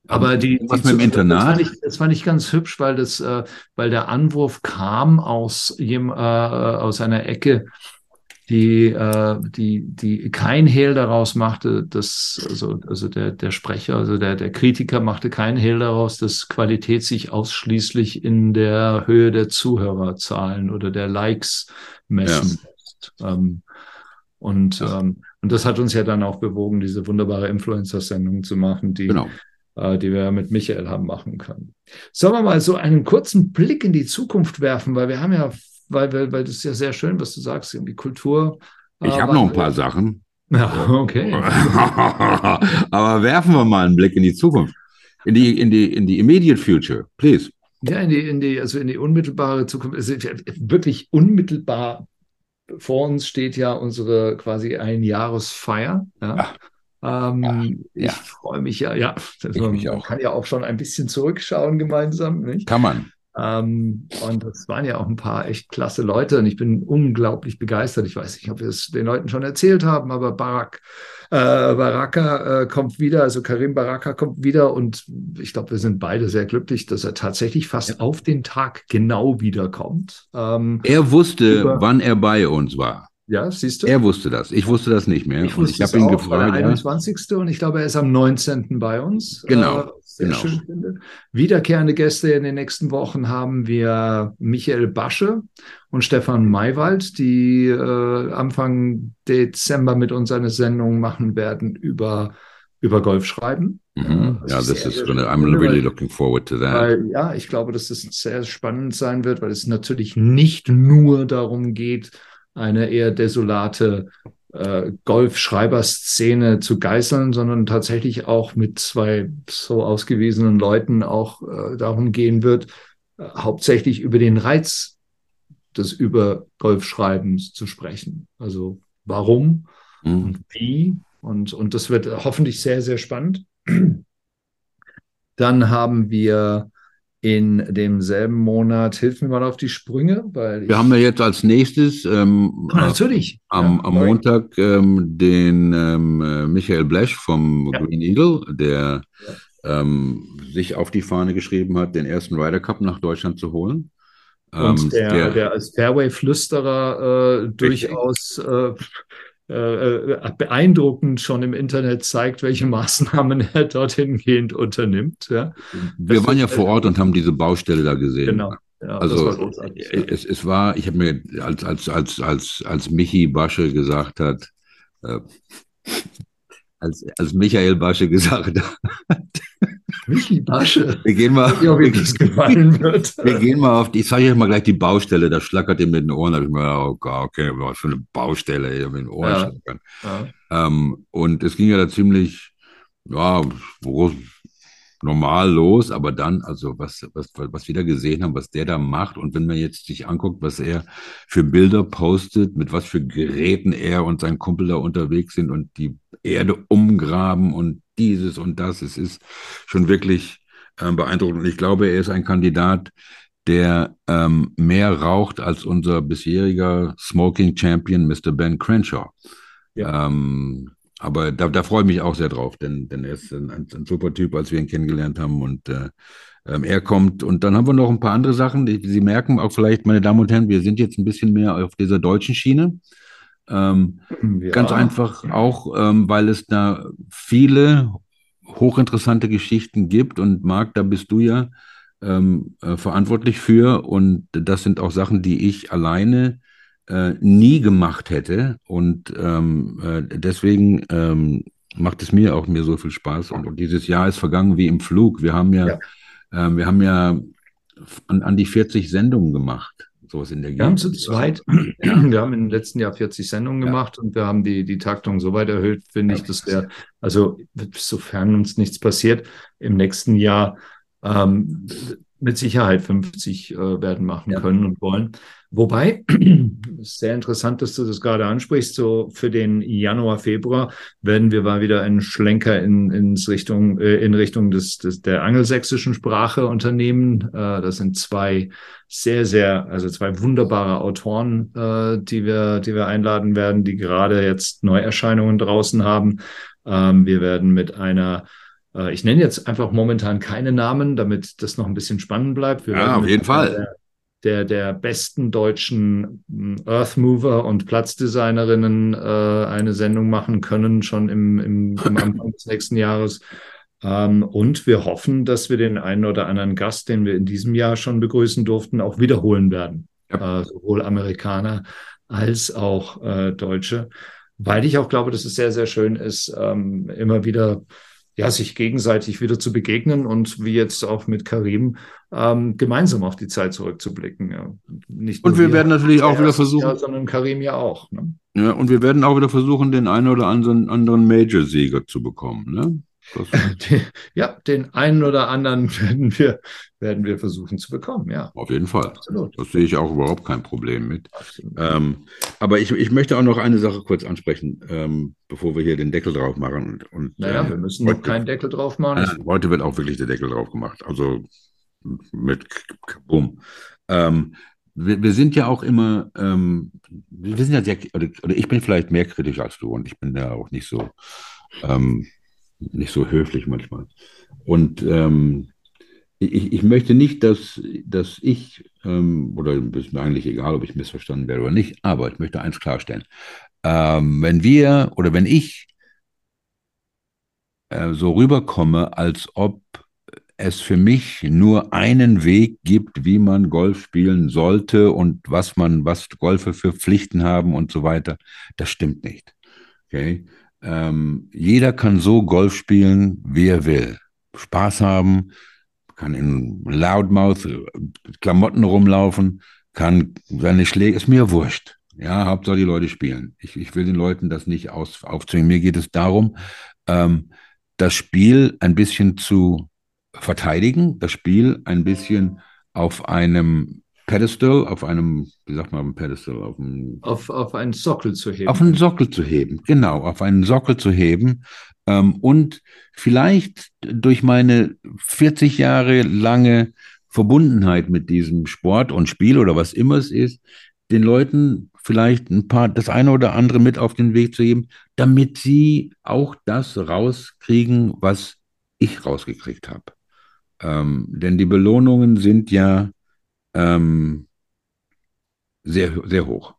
Aber die,
was
die
mit dem Internat?
Das fand, ich, das fand ich ganz hübsch, weil das, äh, weil der Anwurf kam aus jem, äh, aus einer Ecke, die, äh, die, die kein Hehl daraus machte, dass, also, also der, der Sprecher, also der, der Kritiker machte kein Hehl daraus, dass Qualität sich ausschließlich in der Höhe der Zuhörerzahlen oder der Likes messen lässt. Ja. Ähm, und, ähm, und das hat uns ja dann auch bewogen, diese wunderbare Influencer-Sendung zu machen, die, genau. äh, die wir mit Michael haben machen können. Sollen wir mal so einen kurzen Blick in die Zukunft werfen, weil wir haben ja weil, weil, weil das ist ja sehr schön, was du sagst, irgendwie Kultur.
Ich habe noch ein paar Sachen.
Ja, okay.
Aber werfen wir mal einen Blick in die Zukunft. In die, in die, in die immediate future, please.
Ja, in die, in die, also in die unmittelbare Zukunft. Also wirklich unmittelbar vor uns steht ja unsere quasi Einjahresfeier. Ja. Ähm, ja, ich freue mich ja, ja. Also man, man kann ja auch schon ein bisschen zurückschauen gemeinsam. Nicht?
Kann man.
Ähm, und das waren ja auch ein paar echt klasse Leute und ich bin unglaublich begeistert. Ich weiß nicht, ob wir es den Leuten schon erzählt haben, aber Barack, äh, Baraka äh, kommt wieder, also Karim Baraka kommt wieder und ich glaube, wir sind beide sehr glücklich, dass er tatsächlich fast ja. auf den Tag genau wiederkommt.
Ähm, er wusste, wann er bei uns war.
Ja, siehst du?
Er wusste das. Ich wusste das nicht mehr.
Ich, ich habe ihn gefragt. Der 21. Ja. und ich glaube, er ist am 19. bei uns.
Genau. Äh,
sehr
genau.
schön finde. Wiederkehrende Gäste in den nächsten Wochen haben wir Michael Basche und Stefan Maywald, die äh, Anfang Dezember mit uns eine Sendung machen werden über über Golf schreiben.
Mhm. Ja, das ist gonna, I'm really looking forward to that.
Weil, ja, ich glaube, dass es sehr spannend sein wird, weil es natürlich nicht nur darum geht, eine eher desolate äh, Golfschreiber-Szene zu geißeln, sondern tatsächlich auch mit zwei so ausgewiesenen Leuten auch äh, darum gehen wird, äh, hauptsächlich über den Reiz des über Golfschreibens zu sprechen. Also warum mhm. und wie. Und, und das wird hoffentlich sehr, sehr spannend. Dann haben wir in demselben Monat, hilf mir mal auf die Sprünge, weil
wir haben ja jetzt als nächstes ähm,
ah, natürlich
am, ja, am Montag ähm, den ähm, äh, Michael Blesch vom ja. Green Eagle, der ähm, sich auf die Fahne geschrieben hat, den ersten Ryder Cup nach Deutschland zu holen.
Und ähm, der, der, der als Fairway-Flüsterer äh, durchaus äh, äh, äh, beeindruckend schon im Internet zeigt, welche Maßnahmen er dorthin gehend unternimmt. Ja.
Wir das waren ja vor Ort und haben diese Baustelle da gesehen.
Genau.
Ja, also war es, es war, ich habe mir, als, als, als, als, als Michi Basche gesagt hat, äh, als, als Michael Basche gesagt hat,
Michi Basche.
Wir gehen mal.
Ja, wie das gefallen wird.
Wir gehen mal auf die, ich zeige euch mal gleich die Baustelle, da schlackert ihr mit den Ohren. Da ich mir, oh Gott, okay, was für eine Baustelle hier mit den Ohren ja. schlackern. Ja. Ähm, und es ging ja da ziemlich, ja, normal los, aber dann, also was, was, was wir da gesehen haben, was der da macht und wenn man jetzt sich anguckt, was er für Bilder postet, mit was für Geräten er und sein Kumpel da unterwegs sind und die Erde umgraben und dieses und das, es ist schon wirklich äh, beeindruckend und ich glaube, er ist ein Kandidat, der ähm, mehr raucht als unser bisheriger Smoking Champion, Mr. Ben Crenshaw. Ja. Ähm, aber da, da freue ich mich auch sehr drauf, denn, denn er ist ein, ein, super Typ, als wir ihn kennengelernt haben. Und äh, ähm, er kommt. Und dann haben wir noch ein paar andere Sachen. Die, Sie merken auch vielleicht, meine Damen und Herren, wir sind jetzt ein bisschen mehr auf dieser deutschen Schiene. Ähm, ja. Ganz einfach auch, ähm, weil es da viele hochinteressante Geschichten gibt. Und Marc, da bist du ja ähm, äh, verantwortlich für. Und das sind auch Sachen, die ich alleine äh, nie gemacht hätte. Und ähm, äh, deswegen ähm, macht es mir auch mir so viel Spaß. Und, dieses Jahr ist vergangen wie im Flug. Wir haben ja, ja. Äh, wir haben ja an, an die 40 Sendungen gemacht. Sowas in der
Wir haben zu zweit, ja. wir haben im letzten Jahr 40 Sendungen ja. gemacht und wir haben die, die Taktung so weit erhöht, finde ich, dass wir, also sofern uns nichts passiert, im nächsten Jahr ähm, mit Sicherheit 50 äh, werden machen ja. können und wollen. Wobei, sehr interessant, dass du das gerade ansprichst, so für den Januar, Februar werden wir mal wieder einen Schlenker in, ins Richtung, äh, in Richtung des, des, der angelsächsischen Sprache unternehmen. Äh, das sind zwei sehr, sehr, also zwei wunderbare Autoren, äh, die wir, die wir einladen werden, die gerade jetzt Neuerscheinungen draußen haben. Ähm, wir werden mit einer Äh, ich nenne jetzt einfach momentan keine Namen, damit das noch ein bisschen spannend bleibt.
Wir ja, auf jeden Fall.
Der, der, besten deutschen hm, Earth Mover und Platzdesignerinnen äh, eine Sendung machen können, schon im, im, im Anfang des nächsten Jahres. Ähm, und wir hoffen, dass wir den einen oder anderen Gast, den wir in diesem Jahr schon begrüßen durften, auch wiederholen werden. Ja. Äh, sowohl Amerikaner als auch äh, Deutsche. Weil ich auch glaube, dass es sehr, sehr schön ist, ähm, immer wieder ja, sich gegenseitig wieder zu begegnen und wie jetzt auch mit Karim ähm, gemeinsam auf die Zeit zurückzublicken. Ja.
Nicht und wir werden natürlich auch wieder versuchen, Jahr,
sondern Karim ja auch. Ne?
Ja, und wir werden auch wieder versuchen, den einen oder anderen, anderen Major-Sieger zu bekommen. Ne?
ja, den einen oder anderen werden wir, werden wir versuchen zu bekommen, ja.
Auf jeden Fall. Absolut. Das sehe ich auch überhaupt kein Problem mit. Ähm, aber ich, ich möchte auch noch eine Sache kurz ansprechen, ähm, bevor wir hier den Deckel drauf machen. Und, und
naja, äh, wir müssen heute, noch keinen Deckel drauf machen.
Äh, heute wird auch wirklich der Deckel drauf gemacht. Also mit Bumm. Ähm, wir, wir, sind ja auch immer, ähm, wir sind ja sehr, oder, oder, ich bin vielleicht mehr kritisch als du und ich bin ja auch nicht so, ähm, nicht so höflich manchmal. Und ähm, ich, ich, möchte nicht, dass, dass ich, ähm, oder ist mir eigentlich egal, ob ich missverstanden werde oder nicht, aber ich möchte eins klarstellen. Ähm, wenn wir oder wenn ich äh, so rüberkomme, als ob es für mich nur einen Weg gibt, wie man Golf spielen sollte und was man, was Golfer für Pflichten haben und so weiter, das stimmt nicht. Okay? Ähm, jeder kann so Golf spielen, wie er will. Spaß haben, kann in Loudmouth Klamotten rumlaufen, kann seine Schläge, ist mir wurscht. Ja, Hauptsache die Leute spielen. Ich, ich will den Leuten das nicht aus, aufzwingen. Mir geht es darum, ähm, das Spiel ein bisschen zu verteidigen, das Spiel ein bisschen auf einem Pedestal, auf einem, wie sagt man, Pedestal,
auf einem, auf, auf einen Sockel zu heben.
Auf einen Sockel zu heben, genau, auf einen Sockel zu heben ähm, und vielleicht durch meine 40 Jahre lange Verbundenheit mit diesem Sport und Spiel oder was immer es ist, den Leuten vielleicht ein paar, das eine oder andere mit auf den Weg zu geben, damit sie auch das rauskriegen, was ich rausgekriegt habe. Ähm, denn die Belohnungen sind ja ähm, sehr, sehr hoch.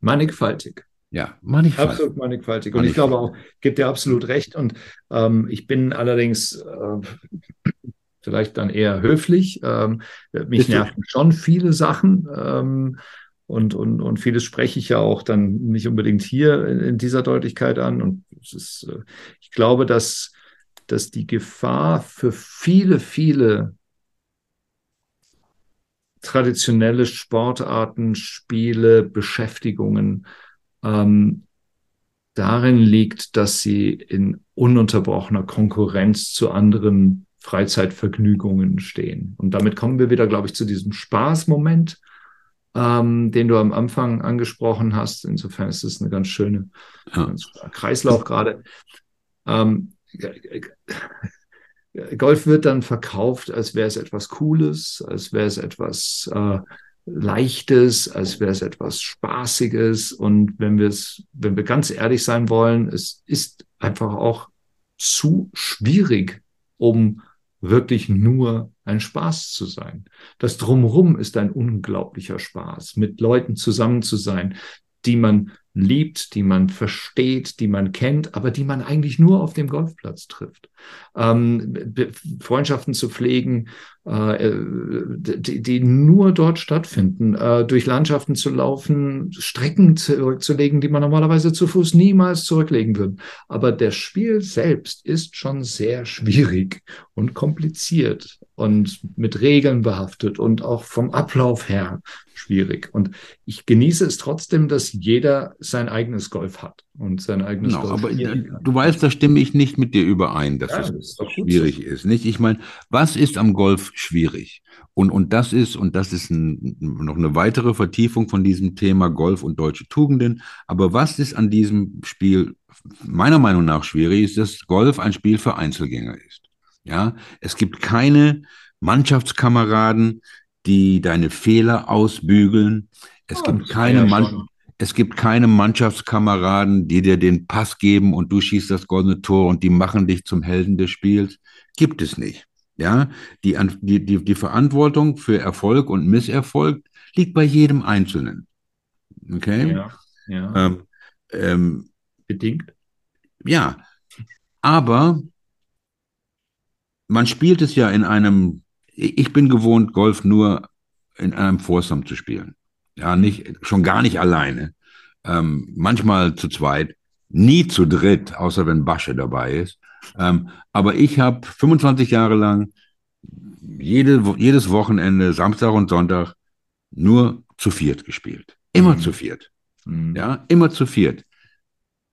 Mannigfaltig.
Ja,
mannigfaltig. Absolut mannigfaltig. Und ich glaube auch, gibt dir absolut recht. Und ähm, ich bin allerdings äh, vielleicht dann eher höflich. Ähm, mich nerven schon viele Sachen. Ähm, und, und, und vieles spreche ich ja auch dann nicht unbedingt hier in, in dieser Deutlichkeit an. Und ist, äh, ich glaube, dass, dass die Gefahr für viele, viele traditionelle Sportarten, Spiele, Beschäftigungen ähm, darin liegt, dass sie in ununterbrochener Konkurrenz zu anderen Freizeitvergnügungen stehen. Und damit kommen wir wieder, glaube ich, zu diesem Spaßmoment, ähm, den du am Anfang angesprochen hast. Insofern ist es eine ganz schöne ja. Kreislauf gerade. Ähm, Golf wird dann verkauft, als wäre es etwas Cooles, als wäre es etwas äh, Leichtes, als wäre es etwas Spaßiges. Und wenn wir es, wenn wir ganz ehrlich sein wollen, es ist einfach auch zu schwierig, um wirklich nur ein Spaß zu sein. Das Drumherum ist ein unglaublicher Spaß, mit Leuten zusammen zu sein, die man liebt, die man versteht, die man kennt, aber die man eigentlich nur auf dem Golfplatz trifft. Ähm, Freundschaften zu pflegen, äh, die, die, nur dort stattfinden, äh, durch Landschaften zu laufen, Strecken zurückzulegen, die man normalerweise zu Fuß niemals zurücklegen würde. Aber der Spiel selbst ist schon sehr schwierig und kompliziert und mit Regeln behaftet und auch vom Ablauf her schwierig. Und ich genieße es trotzdem, dass jeder sein eigenes Golf hat und sein eigenes
genau, Golf. Aber du weißt, da stimme ich nicht mit dir überein, dass ja, es das schwierig so. ist. Nicht? Ich meine, was ist am Golf schwierig? Und, und das ist, und das ist ein, noch eine weitere Vertiefung von diesem Thema Golf und deutsche Tugenden. Aber was ist an diesem Spiel meiner Meinung nach schwierig, ist, dass Golf ein Spiel für Einzelgänger ist. Ja, es gibt keine Mannschaftskameraden, die deine Fehler ausbügeln. Es oh, gibt keine Mann, es gibt keine Mannschaftskameraden, die dir den Pass geben und du schießt das goldene Tor und die machen dich zum Helden des Spiels. gibt es nicht. Ja, die, die, die, die Verantwortung für Erfolg und Misserfolg liegt bei jedem Einzelnen. Okay?
Ja, ja. Ähm, ähm, Bedingt.
Ja, aber man spielt es ja in einem, ich bin gewohnt, Golf nur in einem Foursome zu spielen. Ja, nicht, schon gar nicht alleine. Ähm, manchmal zu zweit, nie zu dritt, außer wenn Basche dabei ist. Ähm, aber ich habe 25 Jahre lang jede, jedes Wochenende, Samstag und Sonntag, nur zu viert gespielt. Immer mhm. zu viert. Mhm. Ja, immer zu viert.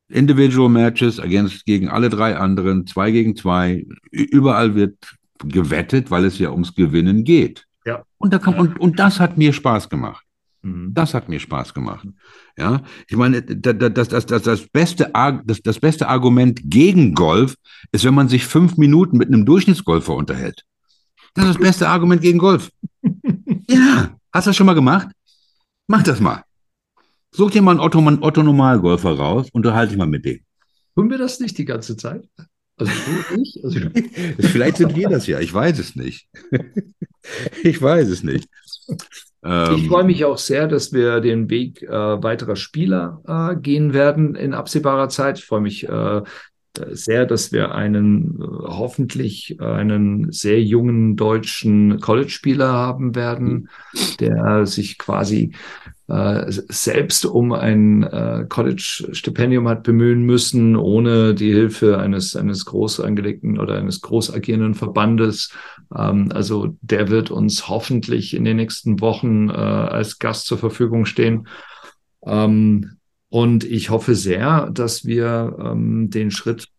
Individual Matches against, gegen alle drei anderen, zwei gegen zwei. Überall wird gewettet, weil es ja ums Gewinnen geht.
Ja.
Und, da kann, ja. und, und das hat mir Spaß gemacht. Mhm. Das hat mir Spaß gemacht. Ja, ich meine, das, das, das, das, beste, das, das beste Argument gegen Golf ist, wenn man sich fünf Minuten mit einem Durchschnittsgolfer unterhält. Das ist das beste Argument gegen Golf. ja, hast du das schon mal gemacht? Mach das mal. Such dir mal einen Otto, einen Otto Normalgolfer raus, unterhalte dich mal mit dem.
Tun wir das nicht die ganze Zeit? Also du nicht? Also,
Vielleicht sind wir das ja, ich weiß es nicht. ich weiß es nicht.
Ähm, ich freue mich auch sehr, dass wir den Weg äh, weiterer Spieler äh, gehen werden in absehbarer Zeit. Ich freue mich äh, sehr, dass wir einen äh, hoffentlich einen sehr jungen deutschen College-Spieler haben werden, der sich quasi selbst um ein äh, College-Stipendium hat bemühen müssen, ohne die Hilfe eines, eines groß angelegten oder eines groß agierenden Verbandes. Ähm, also der wird uns hoffentlich in den nächsten Wochen äh, als Gast zur Verfügung stehen. Ähm, und ich hoffe sehr, dass wir ähm, den Schritt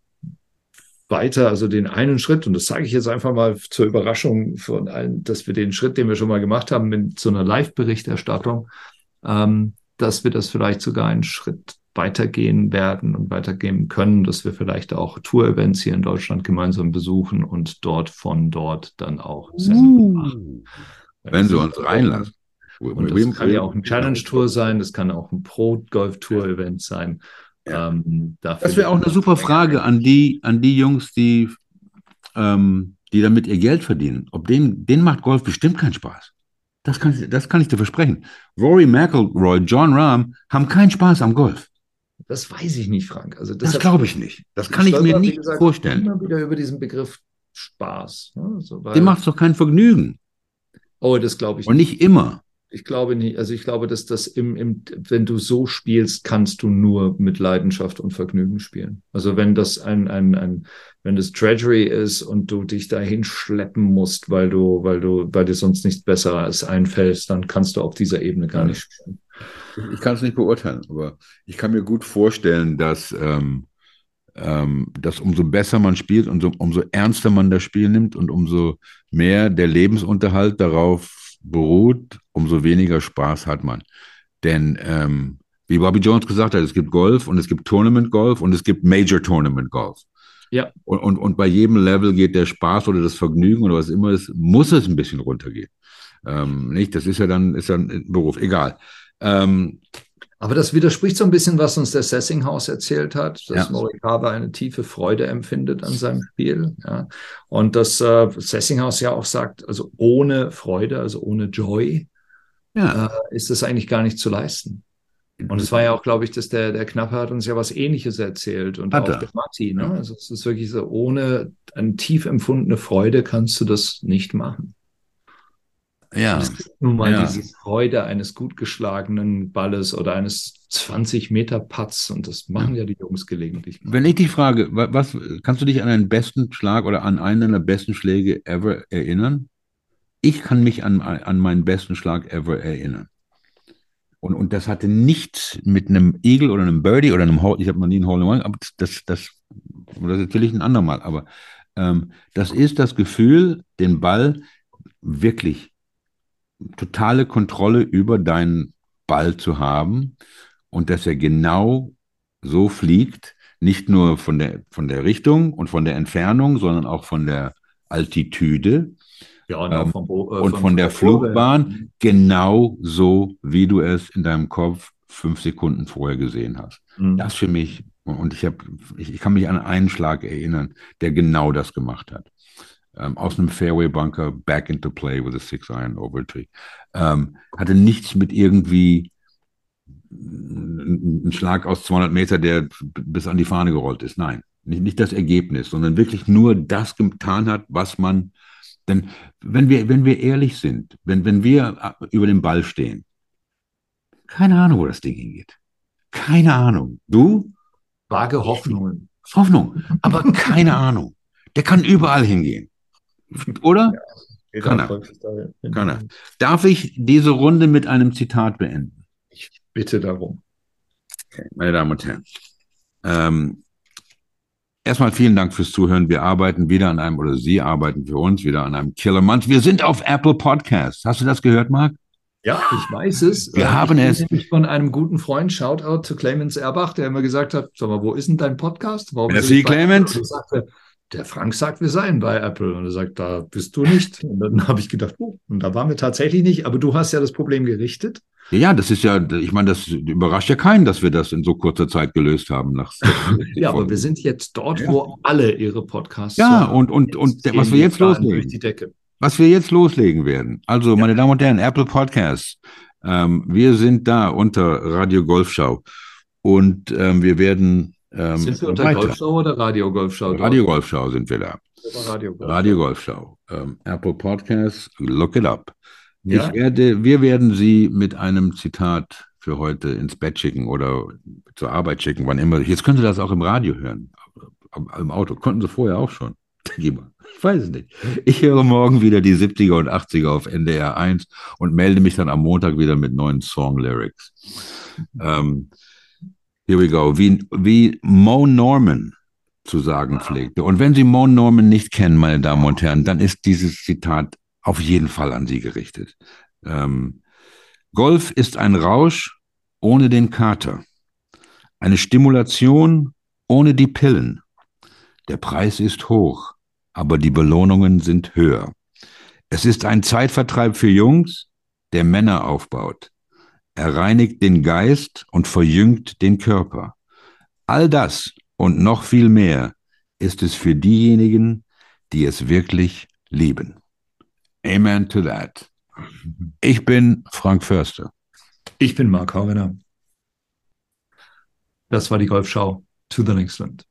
weiter, also den einen Schritt, und das sage ich jetzt einfach mal zur Überraschung von allen, dass wir den Schritt, den wir schon mal gemacht haben, mit so einer Live-Berichterstattung, ähm, dass wir das vielleicht sogar einen Schritt weitergehen werden und weitergehen können, dass wir vielleicht auch Tour-Events hier in Deutschland gemeinsam besuchen und dort von dort dann auch
senden. Uh, wenn sie uns reinlassen.
Und das kann ja auch ein Challenge-Tour sein, das kann auch ein Pro-Golf-Tour-Event sein.
Ja. Ähm, das wäre auch eine super Frage an die, an die Jungs, die, ähm, die damit ihr Geld verdienen. Ob denen, denen macht Golf bestimmt keinen Spaß. Das kann, das kann ich dir versprechen. Rory McIlroy, John Rahm haben keinen Spaß am Golf.
Das weiß ich nicht, Frank. Also
das glaube ich nicht. Das kann ich mir nicht gesagt, vorstellen.
Immer wieder über diesen Begriff Spaß.
Ne? Also, Dem macht es doch kein Vergnügen.
Oh, das glaube ich.
Und nicht immer.
Ich glaube nicht. Also ich glaube, dass das im, im, wenn du so spielst, kannst du nur mit Leidenschaft und Vergnügen spielen. Also wenn das ein, ein, ein, wenn das Treasury ist und du dich dahin schleppen musst, weil du, weil du, weil dir sonst nichts Besseres einfällt, dann kannst du auf dieser Ebene gar nicht spielen.
Ich kann es nicht beurteilen, aber ich kann mir gut vorstellen, dass, ähm, ähm, dass umso besser man spielt, umso, umso ernster man das Spiel nimmt und umso mehr der Lebensunterhalt darauf beruht, umso weniger Spaß hat man. Denn ähm, wie Bobby Jones gesagt hat, es gibt Golf und es gibt Tournament Golf und es gibt Major Tournament Golf.
Ja.
Und, und, und bei jedem Level geht der Spaß oder das Vergnügen oder was immer ist, muss es ein bisschen runtergehen. Ähm, nicht? Das ist ja dann, ist dann ein Beruf, egal. Ähm,
aber das widerspricht so ein bisschen, was uns der Sessinghaus erzählt hat, dass ja. Morikawa eine tiefe Freude empfindet an seinem Spiel. Ja. Und dass äh, Sessinghaus ja auch sagt, also ohne Freude, also ohne Joy, ja. äh, ist das eigentlich gar nicht zu leisten. Und es war ja auch, glaube ich, dass der, der Knappe hat uns ja was Ähnliches erzählt und hat auch er. der Matti. Ne? Also es ist wirklich so, ohne eine tief empfundene Freude kannst du das nicht machen.
Ja.
Es gibt nun mal ja. diese Freude eines gut geschlagenen Balles oder eines 20 Meter Putts und das machen ja, die Jungs gelegentlich.
Mal. Wenn ich dich frage, was kannst du dich an einen besten Schlag oder an einen der besten Schläge ever erinnern? Ich kann mich an, an meinen besten Schlag ever erinnern. Und, und das hatte nichts mit einem Eagle oder einem Birdie oder einem Hole, ich habe noch nie einen Hole in One, aber das, das, das erzähle ich ein andermal. Aber ähm, das ist das Gefühl, den Ball wirklich totale Kontrolle über deinen Ball zu haben und dass er genau so fliegt, nicht nur von der, von der Richtung und von der Entfernung, sondern auch von der Altitude ja, und, ähm, vom, äh, und von der Flugbahn, genau so, wie du es in deinem Kopf fünf Sekunden vorher gesehen hast. Mhm. Das für mich, und ich, hab, ich, ich kann mich an einen Schlag erinnern, der genau das gemacht hat. Ähm, aus einem Fairway Bunker back into play with a six iron over tree. Ähm, hatte nichts mit irgendwie ein Schlag aus 200 Meter, der bis an die Fahne gerollt ist. Nein, nicht, nicht das Ergebnis, sondern wirklich nur das getan hat, was man. Denn wenn wir, wenn wir ehrlich sind, wenn, wenn wir über den Ball stehen, keine Ahnung, wo das Ding hingeht. Keine Ahnung. Du?
Vage Hoffnungen.
Hoffnung, aber keine Ahnung. Der kann überall hingehen. Oder? Ja, kann er. Kann er. Darf ich diese Runde mit einem Zitat beenden?
Ich bitte darum.
Okay, meine Damen und Herren. Ähm, erstmal vielen Dank fürs Zuhören. Wir arbeiten wieder an einem, oder Sie arbeiten für uns wieder an einem Killer Month. Wir sind auf Apple Podcasts. Hast du das gehört, Marc?
Ja, ich weiß es.
Wir äh, haben
ich
es.
Nämlich von einem guten Freund, Shoutout zu Clemens Erbach, der immer gesagt hat, sag mal, wo ist denn dein Podcast?
Warum Merci, Clemens.
Sagte, der Frank sagt, wir seien bei Apple. Und er sagt, da bist du nicht. Und dann habe ich gedacht, oh, und da waren wir tatsächlich nicht. Aber du hast ja das Problem gerichtet.
Ja, das ist ja, ich meine, das überrascht ja keinen, dass wir das in so kurzer Zeit gelöst haben. Nach
ja, aber wir sind jetzt dort, ja. wo alle ihre Podcasts
Ja, und, und, und was wir jetzt loslegen. Was wir jetzt loslegen werden. Also, ja. meine Damen und Herren, Apple Podcasts. Ähm, wir sind da unter Radio Golfschau. Und ähm, wir werden
ähm, sind wir unter weiter. Golfschau oder Radio Golfschau?
Radio Golfschau sind wir da. Radio Golfschau. Radio Golfschau. Ähm, Apple Podcasts, look it up. Ja? Ich werde, wir werden Sie mit einem Zitat für heute ins Bett schicken oder zur Arbeit schicken, wann immer. Jetzt können Sie das auch im Radio hören, im Auto. Konnten Sie vorher auch schon. Ich weiß es nicht. Ich höre morgen wieder die 70er und 80er auf NDR 1 und melde mich dann am Montag wieder mit neuen Song-Lyrics. Ähm, Here we go. Wie, wie Mo Norman zu sagen pflegte. Und wenn Sie Mo Norman nicht kennen, meine Damen und Herren, dann ist dieses Zitat auf jeden Fall an Sie gerichtet. Ähm, Golf ist ein Rausch ohne den Kater. Eine Stimulation ohne die Pillen. Der Preis ist hoch, aber die Belohnungen sind höher. Es ist ein Zeitvertreib für Jungs, der Männer aufbaut. Er reinigt den Geist und verjüngt den Körper. All das und noch viel mehr ist es für diejenigen, die es wirklich lieben. Amen to that. Ich bin Frank Förster.
Ich bin Mark Hauener. Das war die Golfschau to the next land.